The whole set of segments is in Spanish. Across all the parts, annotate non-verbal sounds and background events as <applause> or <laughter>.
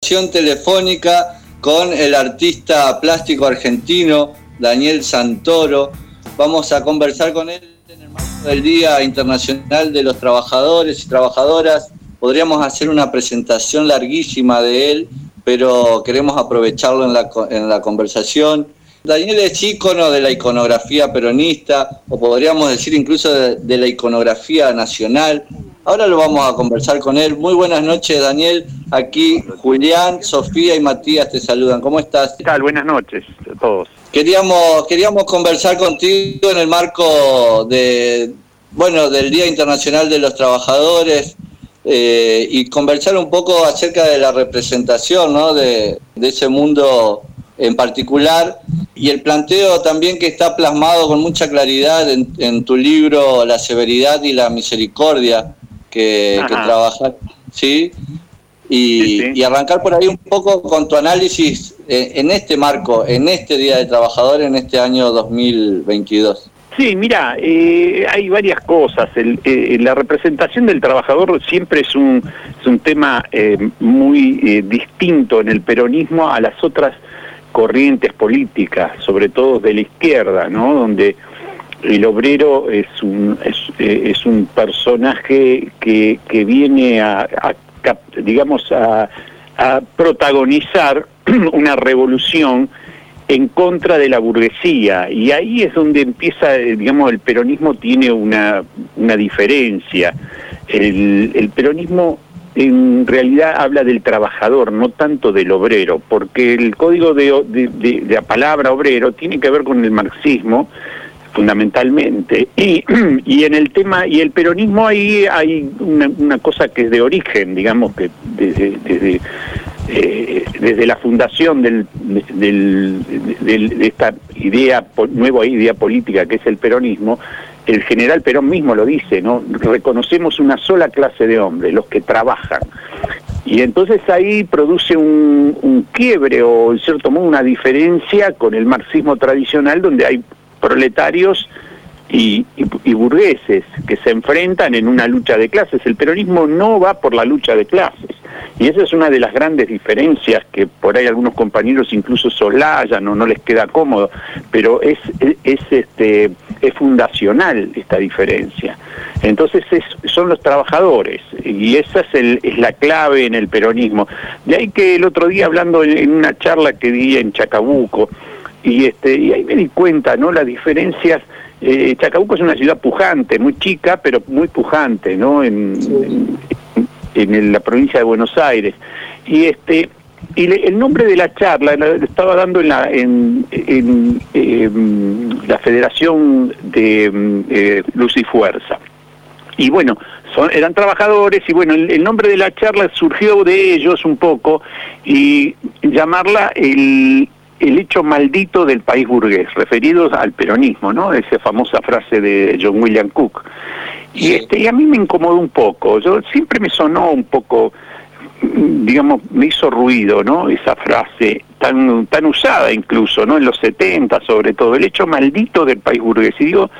telefónica con el artista plástico argentino Daniel Santoro. Vamos a conversar con él en el marco del Día Internacional de los Trabajadores y Trabajadoras. Podríamos hacer una presentación larguísima de él, pero queremos aprovecharlo en la, en la conversación. Daniel es ícono de la iconografía peronista, o podríamos decir incluso de la iconografía nacional. Ahora lo vamos a conversar con él. Muy buenas noches, Daniel. Aquí Julián, Sofía y Matías te saludan. ¿Cómo estás? ¿Qué tal? Buenas noches a todos. Queríamos, queríamos conversar contigo en el marco de, bueno, del Día Internacional de los Trabajadores eh, y conversar un poco acerca de la representación ¿no? de, ese mundo en particular y el planteo también que está plasmado con mucha claridad en, en tu libro La severidad y la misericordia, que, trabajar, ¿sí? Y, arrancar por ahí un poco con tu análisis eh, en este marco, en este Día de Trabajador, en este año 2022. Sí, mira, eh, hay varias cosas. Eh, la representación del trabajador siempre es un, es un tema muy distinto en el peronismo a las otras corrientes políticas, sobre todo de la izquierda, ¿no? Donde el obrero es un, es, eh, un personaje que, que viene a, digamos, a, protagonizar <clears throat> una revolución en contra de la burguesía y ahí es donde empieza, digamos, el peronismo tiene una, una diferencia. El peronismo en realidad habla del trabajador, no tanto del obrero, porque el código de, de, de la palabra obrero tiene que ver con el marxismo, fundamentalmente. Y, <clears throat> y en el tema, y el peronismo ahí hay una, cosa que es de origen, digamos que desde, desde, eh, desde la fundación del, del, de esta idea, nueva idea política que es el peronismo, el general Perón mismo lo dice, ¿no? Reconocemos una sola clase de hombres, los que trabajan. Y entonces ahí produce un, un, quiebre o en cierto modo una diferencia con el marxismo tradicional donde hay proletarios y, burgueses que se enfrentan en una lucha de clases. El peronismo no va por la lucha de clases. Y esa es una de las grandes diferencias que por ahí algunos compañeros incluso solayan o no les queda cómodo, pero es, es, este, es fundacional esta diferencia. Entonces son los trabajadores y esa es, el, es la clave en el peronismo. De ahí que el otro día hablando en una charla que di en Chacabuco, y este y ahí me di cuenta no las diferencias eh, Chacabuco es una ciudad pujante muy chica pero muy pujante no en, en, la provincia de Buenos Aires. Y este y el nombre de la charla lo estaba dando en la en, em, la Federación de eh, Luz y Fuerza. Y bueno son, eran trabajadores y bueno el, nombre de la charla surgió de ellos un poco y llamarla el el hecho maldito del país burgués, referidos al peronismo, ¿no? Esa famosa frase de John William Cook. Y, este, y a mí me incomodó un poco, yo siempre me sonó un poco, digamos, me hizo ruido, ¿no? Esa frase tan, tan usada incluso, ¿no? En los 70 sobre todo, el hecho maldito del país burgués. Y digo,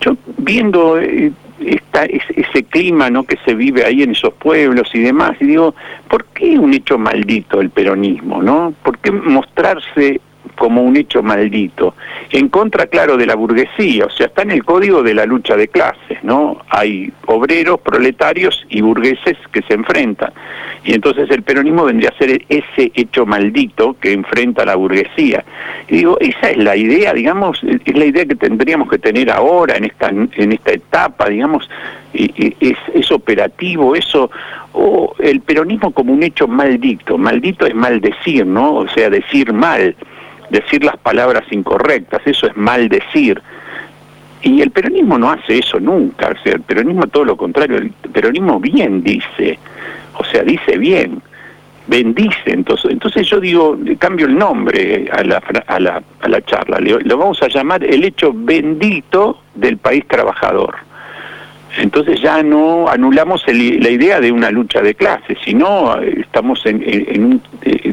yo viendo eh, esta, ese clima ¿no? que se vive ahí en esos pueblos y demás. Y digo, ¿por qué un hecho maldito el peronismo? ¿no? ¿Por qué mostrarse como un hecho maldito, en contra, claro, de la burguesía, o sea, está en el código de la lucha de clases, ¿no? Hay obreros, proletarios y burgueses que se enfrentan. Y entonces el peronismo vendría a ser ese hecho maldito que enfrenta a la burguesía. Y digo, esa es la idea, digamos, es la idea que tendríamos que tener ahora, en esta, en esta etapa, digamos, es, es operativo, eso, o el peronismo como un hecho maldito, maldito es maldecir, ¿no? O sea, decir mal decir las palabras incorrectas, eso es mal decir. Y el peronismo no hace eso nunca, o sea, el peronismo todo lo contrario, el peronismo bien dice, o sea, dice bien, bendice, entonces, entonces yo digo, cambio el nombre a la, a la, a la charla, lo vamos a llamar el hecho bendito del país trabajador entonces ya no anulamos la idea de una lucha de clases, sino eh, estamos eh,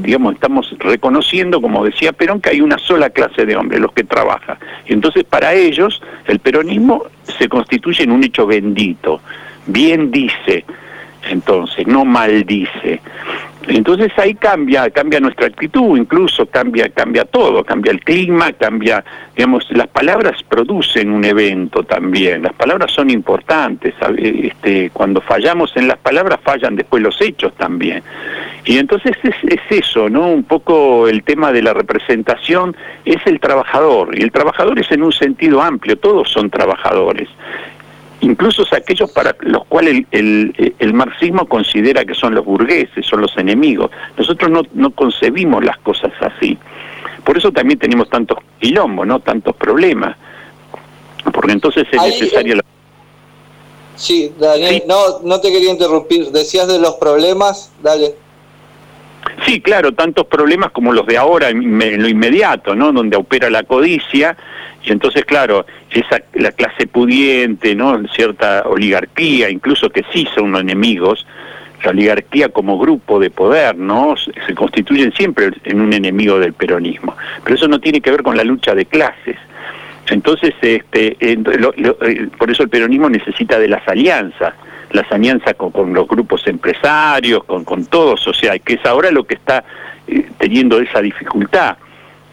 digamos, estamos reconociendo, como decía Perón, que hay una sola clase de hombres, los que trabajan. Y entonces para ellos el peronismo se constituye en un hecho bendito, bien dice, entonces, no maldice. Entonces ahí cambia, cambia nuestra actitud, incluso cambia, cambia todo, cambia el clima, cambia, digamos, las palabras producen un evento también, las palabras son importantes, este, cuando fallamos en las palabras fallan después los hechos también. Y entonces es, es eso, ¿no? Un poco el tema de la representación es el trabajador, y el trabajador es en un sentido amplio, todos son trabajadores incluso aquellos para los cuales el, marxismo considera que son los burgueses, son los enemigos. Nosotros no, no concebimos las cosas así. Por eso también tenemos tantos quilombos, ¿no? tantos problemas. Porque entonces es necesario... La... Sí, Daniel, No, no te quería interrumpir. Decías de los problemas, dale. Sí, claro, tantos problemas como los de ahora en lo inmediato, ¿no? Donde opera la codicia y entonces, claro, esa la clase pudiente, ¿no? Cierta oligarquía, incluso que sí son enemigos, la oligarquía como grupo de poder, ¿no? Se constituyen siempre en un enemigo del peronismo. Pero eso no tiene que ver con la lucha de clases. Entonces, este, eh, por eso el peronismo necesita de las alianzas las alianzas con, los grupos empresarios, con, con todos, o sea, que es ahora lo que está eh, teniendo esa dificultad.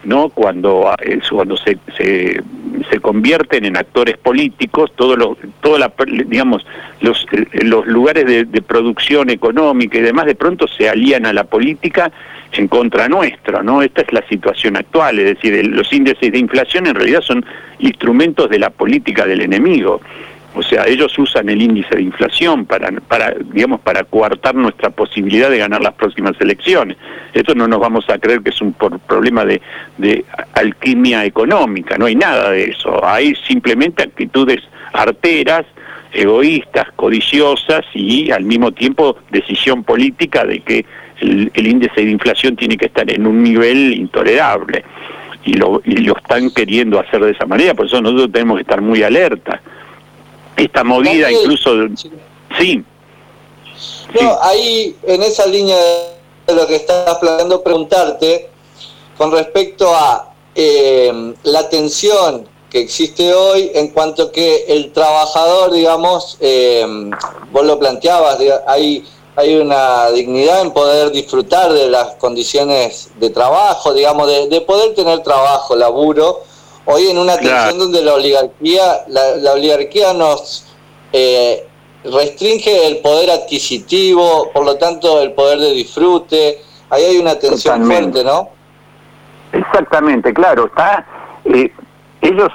¿no? Cuando, eh, cuando se, se, se, convierten en actores políticos, todos los, toda digamos, los, eh, los lugares de, de, producción económica y demás de pronto se alían a la política en contra nuestra, ¿no? Esta es la situación actual, es decir, los índices de inflación en realidad son instrumentos de la política del enemigo. O sea, ellos usan el índice de inflación para, para, digamos, para coartar nuestra posibilidad de ganar las próximas elecciones. Esto no nos vamos a creer que es un problema de, de alquimia económica, no hay nada de eso. Hay simplemente actitudes arteras, egoístas, codiciosas y al mismo tiempo decisión política de que el, el índice de inflación tiene que estar en un nivel intolerable. Y lo, y lo están queriendo hacer de esa manera, por eso nosotros tenemos que estar muy alerta esta movida incluso... Sí. No, ahí en esa línea de lo que estás planteando, preguntarte con respecto a eh, la tensión que existe hoy en cuanto que el trabajador, digamos, eh, vos lo planteabas, hay, hay una dignidad en poder disfrutar de las condiciones de trabajo, digamos, de, poder tener trabajo, laburo, Hoy en una tensión donde la oligarquía, la, oligarquía nos eh, restringe el poder adquisitivo, por lo tanto el poder de disfrute, ahí hay una tensión fuerte, ¿no? Exactamente, claro, está eh, ellos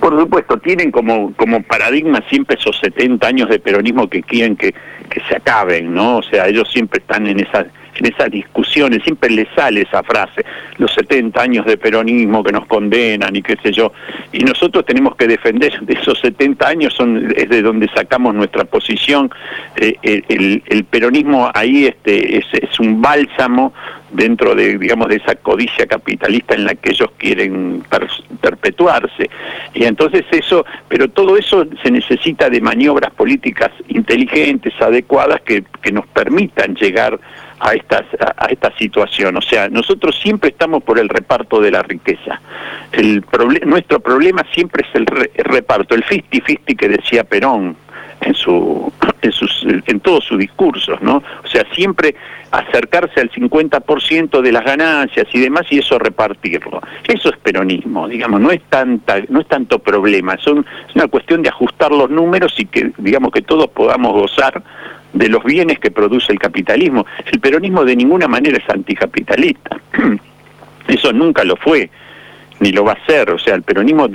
por supuesto, tienen como, como paradigma siempre esos 70 años de peronismo que quieren que, que se acaben, ¿no? O sea, ellos siempre están en esa en esas discusiones, siempre les sale esa frase, los 70 años de peronismo que nos condenan y qué sé yo, y nosotros tenemos que defender de esos 70 años, son, es de donde sacamos nuestra posición, eh, el, peronismo ahí este, es, es un bálsamo dentro de, digamos, de esa codicia capitalista en la que ellos quieren perpetuarse. Y entonces eso, pero todo eso se necesita de maniobras políticas inteligentes, adecuadas, que, que nos permitan llegar a, estas, a, esta situación. O sea, nosotros siempre estamos por el reparto de la riqueza. El nuestro problema siempre es el, reparto, el fisti-fisti que decía Perón en su <clears throat> en sus en todos sus discursos, ¿no? O sea, siempre acercarse al 50% de las ganancias y demás y eso repartirlo. Eso es peronismo, digamos, no es tanta no es tanto problema, son es una cuestión de ajustar los números y que digamos que todos podamos gozar de los bienes que produce el capitalismo. El peronismo de ninguna manera es anticapitalista. <clears throat> Eso nunca lo fue, ni lo va a ser. O sea, el peronismo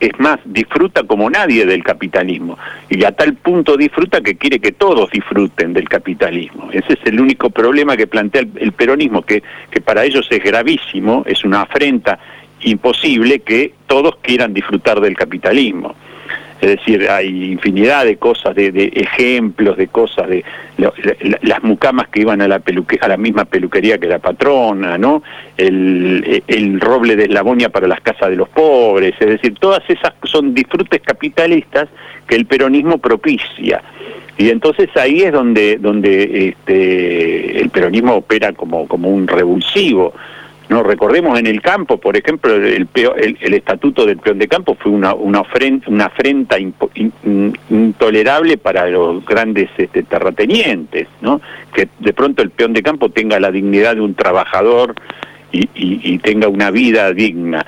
es más, disfruta como nadie del capitalismo. Y a tal punto disfruta que quiere que todos disfruten del capitalismo. Ese es el único problema que plantea el, peronismo, que, que para ellos es gravísimo, es una afrenta imposible que todos quieran disfrutar del capitalismo es decir, hay infinidad de cosas, de, ejemplos, de cosas, de las mucamas que iban a la, a la misma peluquería que la patrona, ¿no? El, roble de eslabonia para las casas de los pobres, es decir, todas esas son disfrutes capitalistas que el peronismo propicia. Y entonces ahí es donde, donde este, el peronismo opera como, como un revulsivo No recordemos en el campo, por ejemplo, el, el, estatuto del peón de campo fue una, una, ofrenda, una afrenta intolerable para los grandes este, terratenientes, ¿no? Que de pronto el peón de campo tenga la dignidad de un trabajador y, y tenga una vida digna.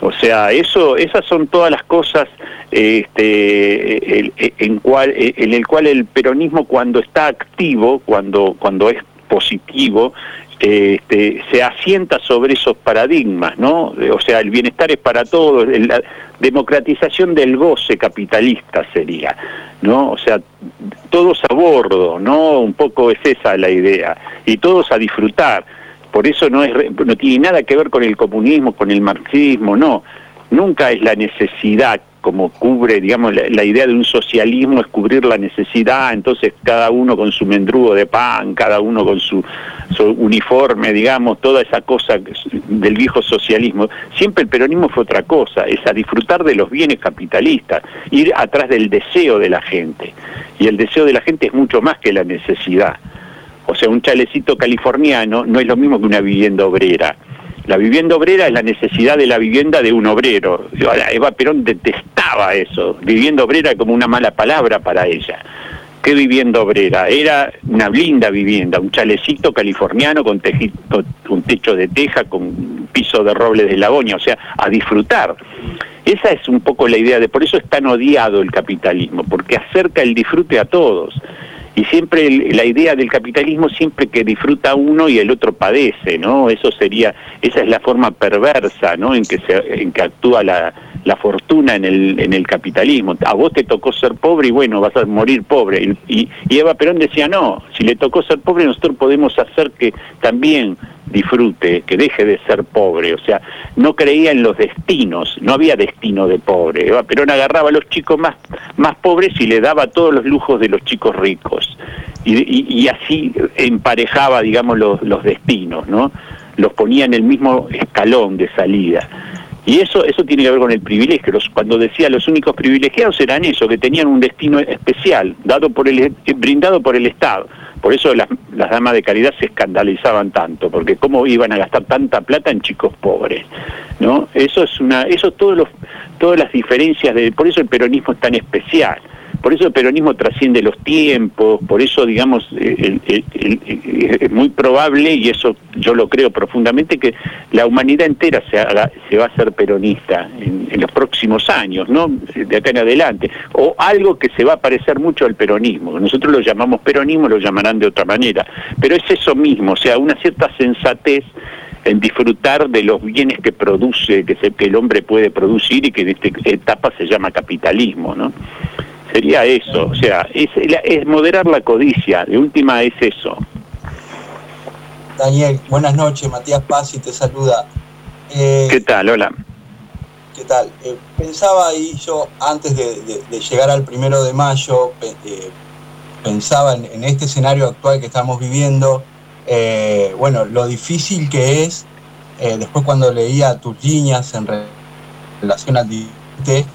O sea, eso, esas son todas las cosas este, en, cual, en el cual el peronismo cuando está activo, cuando, cuando es positivo, este, se asienta sobre esos paradigmas, ¿no? O sea, el bienestar es para todos, la democratización del goce capitalista sería, ¿no? O sea, todos a bordo, ¿no? Un poco es esa la idea, y todos a disfrutar por eso no, es, no tiene nada que ver con el comunismo, con el marxismo, no. Nunca es la necesidad como cubre, digamos, la, idea de un socialismo es cubrir la necesidad, entonces cada uno con su mendrugo de pan, cada uno con su, uniforme, digamos, toda esa cosa del viejo socialismo. Siempre el peronismo fue otra cosa, es a disfrutar de los bienes capitalistas, ir atrás del deseo de la gente. Y el deseo de la gente es mucho más que la necesidad. O sea, un chalecito californiano no es lo mismo que una vivienda obrera. La vivienda obrera es la necesidad de la vivienda de un obrero. Eva Perón detestaba eso. Vivienda obrera como una mala palabra para ella. ¿Qué vivienda obrera? Era una linda vivienda, un chalecito californiano con, un techo de teja, con piso de roble de lagoña, o sea, a disfrutar. Esa es un poco la idea de, por eso es tan odiado el capitalismo, porque acerca el disfrute a todos y siempre la idea del capitalismo siempre que disfruta uno y el otro padece, ¿no? Eso sería, esa es la forma perversa, ¿no? En que se, en que actúa la, la fortuna en el, en el capitalismo. A vos te tocó ser pobre y bueno, vas a morir pobre. Y Eva Perón decía, no, si le tocó ser pobre nosotros podemos hacer que también disfrute, que deje de ser pobre. O sea, no creía en los destinos, no había destino de pobre. Perón agarraba a los chicos más, más pobres y le daba todos los lujos de los chicos ricos. Y, y, así emparejaba, digamos, los, los destinos, ¿no? Los ponía en el mismo escalón de salida. Y eso, eso tiene que ver con el privilegio. cuando decía los únicos privilegiados eran eso, que tenían un destino especial, dado por el, brindado por el Estado. Por eso las, las damas de caridad se escandalizaban tanto, porque cómo iban a gastar tanta plata en chicos pobres, ¿no? Eso es una, eso todos los, todas las diferencias de, por eso el peronismo es tan especial. Por eso el peronismo trasciende los tiempos, por eso, digamos, es muy probable, y eso yo lo creo profundamente, que la humanidad entera se, se va a hacer peronista en, los próximos años, ¿no? De acá en adelante. O algo que se va a parecer mucho al peronismo. Nosotros lo llamamos peronismo, lo llamarán de otra manera. Pero es eso mismo, o sea, una cierta sensatez en disfrutar de los bienes que produce, que, que el hombre puede producir y que en esta etapa se llama capitalismo, ¿no? Sería eso, o sea, es, es moderar la codicia, de última es eso. Daniel, buenas noches, Matías Paz y te saluda. Eh, ¿Qué tal? Hola. ¿Qué tal? Eh, pensaba ahí yo, antes de, llegar al primero de mayo, eh, pensaba en, este escenario actual que estamos viviendo, bueno, lo difícil que es, después cuando leía tus líneas en relación al de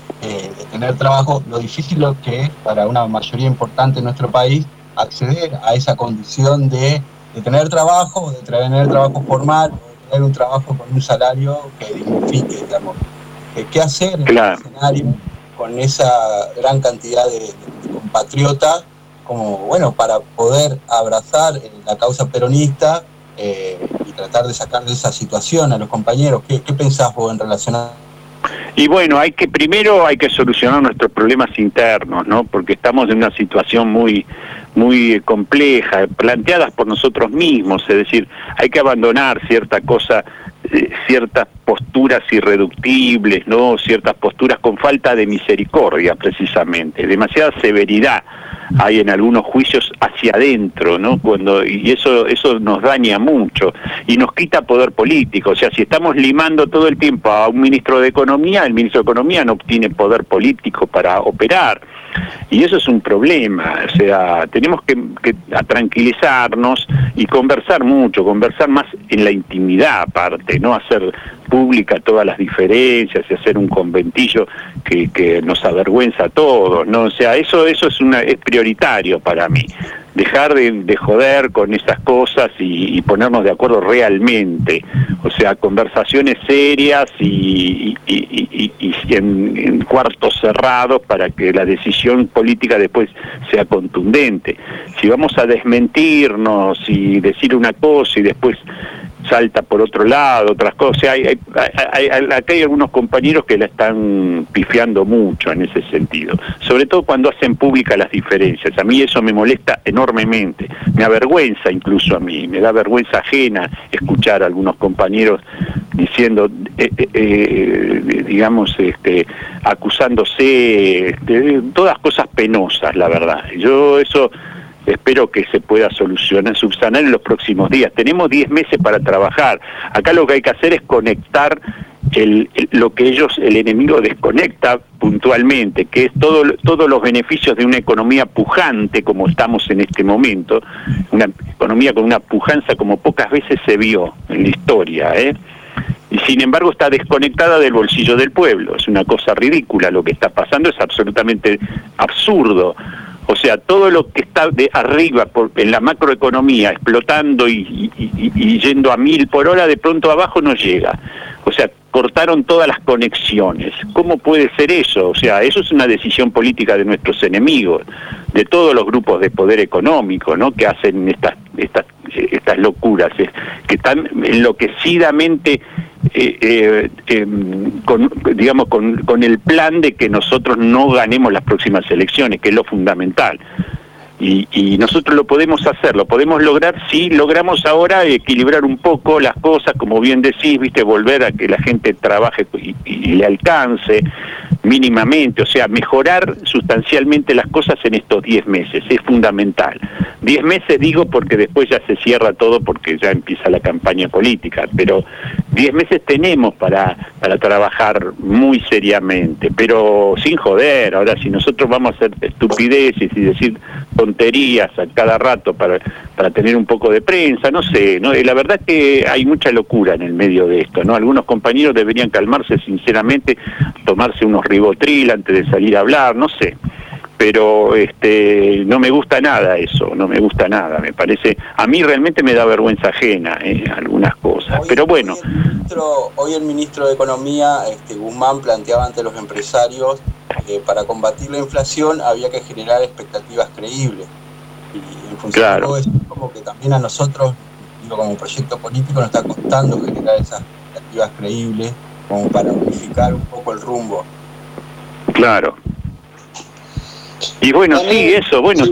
tener trabajo, lo difícil que es para una mayoría importante en nuestro país acceder a esa condición de, tener trabajo, de tener trabajo formal, de tener un trabajo con un salario que dignifique, digamos. ¿Qué hacer en ese escenario con esa gran cantidad de, compatriotas como, bueno, para poder abrazar la causa peronista eh, y tratar de sacar de esa situación a los compañeros? ¿Qué, qué pensás vos en relación a y bueno, hay que primero hay que solucionar nuestros problemas internos, ¿no? Porque estamos en una situación muy muy compleja, planteadas por nosotros mismos, es decir, hay que abandonar cierta cosa, eh, ciertas posturas irreductibles, ¿no? Ciertas posturas con falta de misericordia, precisamente, demasiada severidad hay en algunos juicios hacia adentro, ¿no? Cuando y eso eso nos daña mucho y nos quita poder político, o sea, si estamos limando todo el tiempo a un ministro de economía, el ministro de economía no obtiene poder político para operar. Y eso es un problema, o sea, tenemos que, tranquilizarnos y conversar mucho, conversar más en la intimidad aparte, no hacer pública todas las diferencias y hacer un conventillo que, que nos avergüenza a todos, ¿no? O sea, eso, eso es, una, prioritario para mí. dejar de, joder con esas cosas y, ponernos de acuerdo realmente, o sea, conversaciones serias y, en, cuartos cerrados para que la decisión política después sea contundente. Si vamos a desmentirnos y decir una cosa y después salta por otro lado, otras cosas. Hay, hay, hay, acá hay algunos compañeros que la están pifiando mucho en ese sentido, sobre todo cuando hacen públicas las diferencias. A mí eso me molesta enormemente, me avergüenza incluso a mí, me da vergüenza ajena escuchar a algunos compañeros diciendo, eh, eh, eh, digamos, este, acusándose de todas cosas penosas, la verdad. Yo eso espero que se pueda solucionar, subsanar en los próximos días. Tenemos 10 meses para trabajar. Acá lo que hay que hacer es conectar el, lo que ellos, el enemigo desconecta puntualmente, que es todo, todos los beneficios de una economía pujante como estamos en este momento, una economía con una pujanza como pocas veces se vio en la historia, ¿eh? y sin embargo está desconectada del bolsillo del pueblo. Es una cosa ridícula lo que está pasando, es absolutamente absurdo. O sea, todo lo que está de arriba por, en la macroeconomía explotando y, yendo a mil por hora, de pronto abajo no llega. O sea, cortaron todas las conexiones. ¿Cómo puede ser eso? O sea, eso es una decisión política de nuestros enemigos, de todos los grupos de poder económico, ¿no? Que hacen estas estas estas locuras, que están enloquecidamente eh, eh, em, con, digamos, con, con el plan de que nosotros no ganemos las próximas elecciones, que es lo fundamental. Y, y, nosotros lo podemos hacer, lo podemos lograr si logramos ahora equilibrar un poco las cosas, como bien decís, viste, volver a que la gente trabaje y, y le alcance, mínimamente, o sea, mejorar sustancialmente las cosas en estos 10 meses, es fundamental. 10 meses digo porque después ya se cierra todo porque ya empieza la campaña política, pero 10 meses tenemos para, para trabajar muy seriamente, pero sin joder, ahora si nosotros vamos a hacer estupideces y decir tonterías a cada rato para, para tener un poco de prensa, no sé, ¿no? la verdad es que hay mucha locura en el medio de esto, ¿no? Algunos compañeros deberían calmarse sinceramente, tomarse unos ribotril antes de salir a hablar, no sé. Pero este, no me gusta nada eso, no me gusta nada, me parece, a mí realmente me da vergüenza ajena eh, algunas cosas, pero bueno. Hoy el, ministro, hoy el ministro de Economía, este, Guzmán, planteaba ante los empresarios que para combatir la inflación había que generar expectativas creíbles. Y en función claro. de eso, como que también a nosotros, digo, como proyecto político, nos está costando generar esas expectativas creíbles como para unificar un poco el rumbo. Claro. Y bueno, sí, eso, bueno,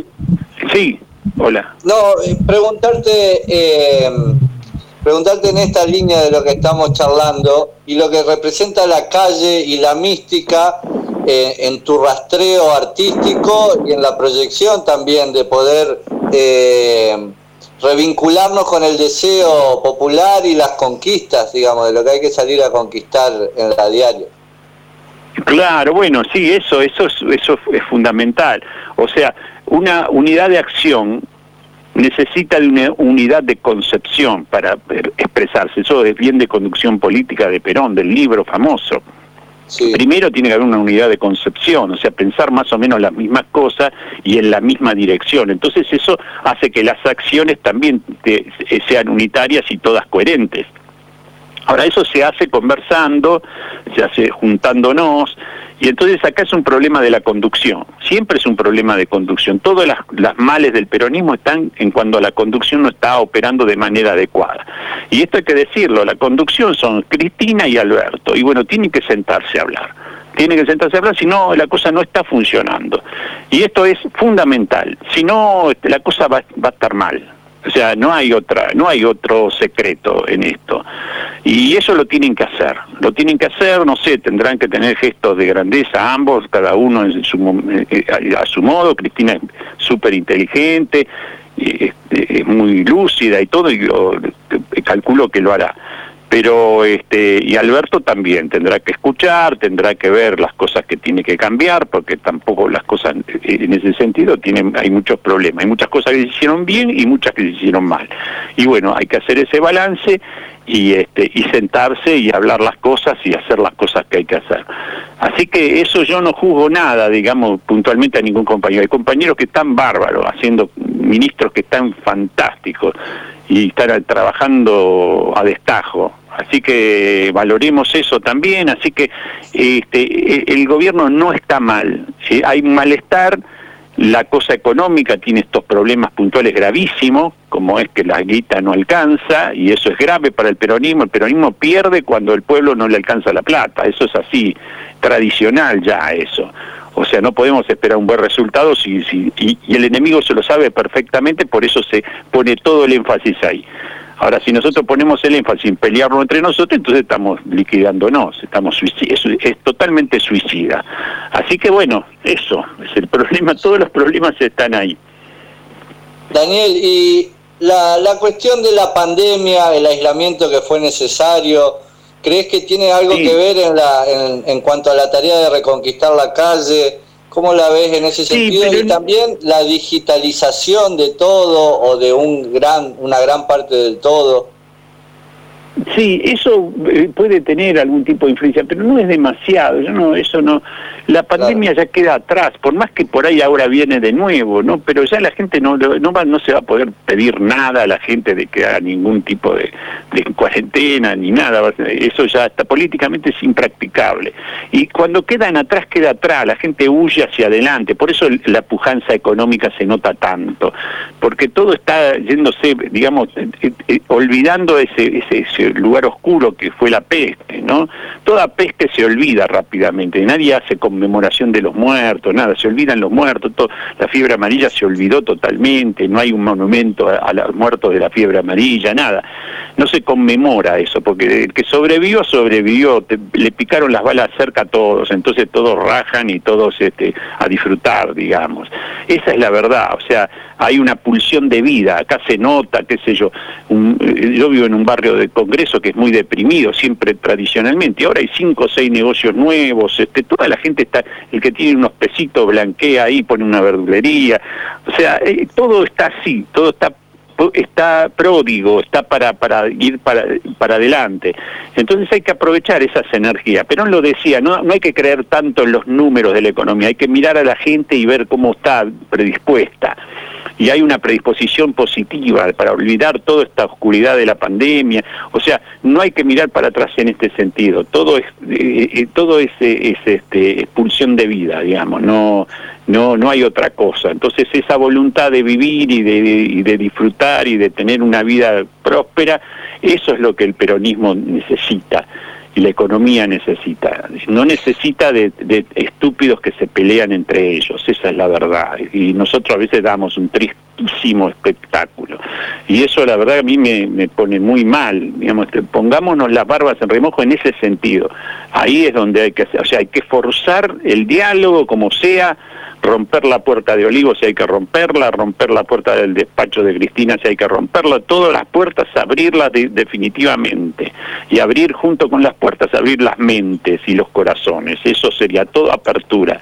sí, hola. No, eh, preguntarte, eh, preguntarte en esta línea de lo que estamos charlando y lo que representa la calle y la mística eh, en tu rastreo artístico y en la proyección también de poder revincularnos con el deseo popular y las conquistas, digamos, de lo que hay que salir a conquistar en la diario. Claro, bueno, sí, eso, eso, eso es fundamental. O sea, una unidad de acción necesita de una unidad de concepción para expresarse. Eso es bien de conducción política de Perón, del libro famoso. Primero tiene que haber una unidad de concepción, o sea, pensar más o menos las mismas cosas y en la misma dirección. Entonces eso hace que las acciones también sean unitarias y todas coherentes. Ahora, eso se hace conversando, se hace juntándonos, y entonces acá es un problema de la conducción, siempre es un problema de conducción. Todas las, males del peronismo están en cuando la conducción no está operando de manera adecuada. Y esto hay que decirlo, la conducción son Cristina y Alberto, y bueno, tienen que sentarse a hablar. Tienen que sentarse a hablar, si no, la cosa no está funcionando. Y esto es fundamental, si no, la cosa va a estar mal. O sea, no hay otra, no hay otro secreto en esto. Y eso lo tienen que hacer. Lo tienen que hacer, no sé, tendrán que tener gestos de grandeza ambos, cada uno en su, eh, a su modo. Cristina es súper inteligente, este, es muy lúcida y todo, y yo calculo que lo hará pero este y Alberto también tendrá que escuchar, tendrá que ver las cosas que tiene que cambiar, porque tampoco las cosas en ese sentido tienen hay muchos problemas, hay muchas cosas que se hicieron bien y muchas que se hicieron mal. Y bueno, hay que hacer ese balance y este y sentarse y hablar las cosas y hacer las cosas que hay que hacer. Así que eso yo no juzgo nada, digamos, puntualmente a ningún compañero. Hay compañeros que están bárbaros haciendo ministros que están fantásticos y están trabajando a destajo. Así que valoremos eso también, así que este, el gobierno no está mal, hay malestar, la cosa económica tiene estos problemas puntuales gravísimos, como es que la guita no alcanza, y eso es grave para el peronismo. El peronismo pierde cuando el pueblo no le alcanza la plata, eso es así, tradicional ya eso. O sea, no podemos esperar un buen resultado si, si, y el enemigo se lo sabe perfectamente, por eso se pone todo el énfasis ahí. Ahora, si nosotros ponemos el énfasis en pelearlo entre nosotros, entonces estamos liquidándonos, estamos es, es totalmente suicida. Así que bueno, eso es el problema, <laughs> todos los problemas están ahí. Daniel, y la, la cuestión de la pandemia, el aislamiento que fue necesario, ¿crees que tiene algo que ver en, la, en, en cuanto a la tarea de reconquistar la calle? ¿Cómo la ves en ese sentido? Y también la digitalización de todo o de un gran, una gran parte del todo. Sí, eso eh, puede tener algún tipo de influencia, pero no es demasiado. Yo no, eso no, la pandemia ya queda atrás, por más que por ahí ahora viene de nuevo, ¿no? Pero ya la gente no no, va, no se va a poder pedir nada a la gente de que haga ningún tipo de, de cuarentena ni nada, eso ya está políticamente es impracticable. Y cuando quedan atrás, queda atrás, la gente huye hacia adelante, por eso la pujanza económica se nota tanto, porque todo está yéndose, digamos, eh, eh, olvidando ese, ese, ese lugar oscuro que fue la peste, ¿no? Toda peste se olvida rápidamente, nadie hace conmemoración de los muertos, nada, se olvidan los muertos, la fiebre amarilla se olvidó totalmente, no hay un monumento a, los muertos de la fiebre amarilla, nada. No se conmemora eso, porque el que sobrevivió, sobrevivió, le picaron las balas cerca a todos, entonces todos rajan y todos este, a disfrutar, digamos. Esa es la verdad, o sea, hay una pulsión de vida, acá se nota, qué sé yo, yo vivo en un barrio de Que es muy deprimido, siempre tradicionalmente, ahora hay cinco o seis negocios nuevos, este, toda la gente está, el que tiene unos pesitos blanquea ahí, pone una verdulería, o sea, eh, todo está así, todo está está pródigo, está para, para ir para, para adelante. Entonces hay que aprovechar esas energías. Pero lo decía, no, no hay que creer tanto en los números de la economía, hay que mirar a la gente y ver cómo está predispuesta y hay una predisposición positiva para olvidar toda esta oscuridad de la pandemia. O sea, no hay que mirar para atrás en este sentido. Todo es eh, eh, todo es, es este, expulsión de vida, digamos. No no no hay otra cosa. Entonces esa voluntad de vivir y de, y de disfrutar y de tener una vida próspera, eso es lo que el peronismo necesita la economía necesita. No necesita de, estúpidos que se pelean entre ellos, esa es la verdad. Y nosotros a veces damos un tristísimo espectáculo. Y eso la verdad a mí me, pone muy mal. Digamos, pongámonos las barbas en remojo en ese sentido. Ahí es donde hay que hacer, o sea, hay que forzar el diálogo como sea, romper la puerta de Olivo si hay que romperla, romper la puerta del despacho de Cristina si hay que romperla, todas las puertas abrirlas definitivamente y abrir junto con las puertas, abrir las mentes y los corazones, eso sería toda apertura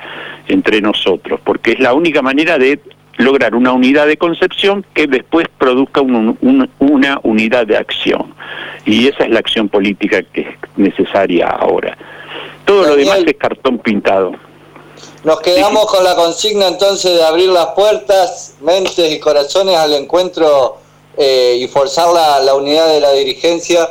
entre nosotros, porque es la única manera de lograr una unidad de concepción que después produzca una unidad de acción. Y esa es la acción política que es necesaria ahora. Todo lo demás es cartón pintado. Nos quedamos con la consigna entonces de abrir las puertas, mentes y corazones al encuentro eh, y forzar la, unidad de la dirigencia.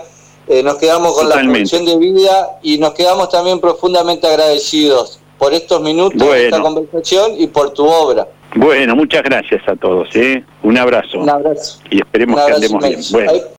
Eh, nos quedamos con la función de vida y nos quedamos también profundamente agradecidos por estos minutos de esta conversación y por tu obra. Bueno, muchas gracias a todos. ¿eh? Un abrazo. Un abrazo. Y esperemos que andemos bien. Bueno.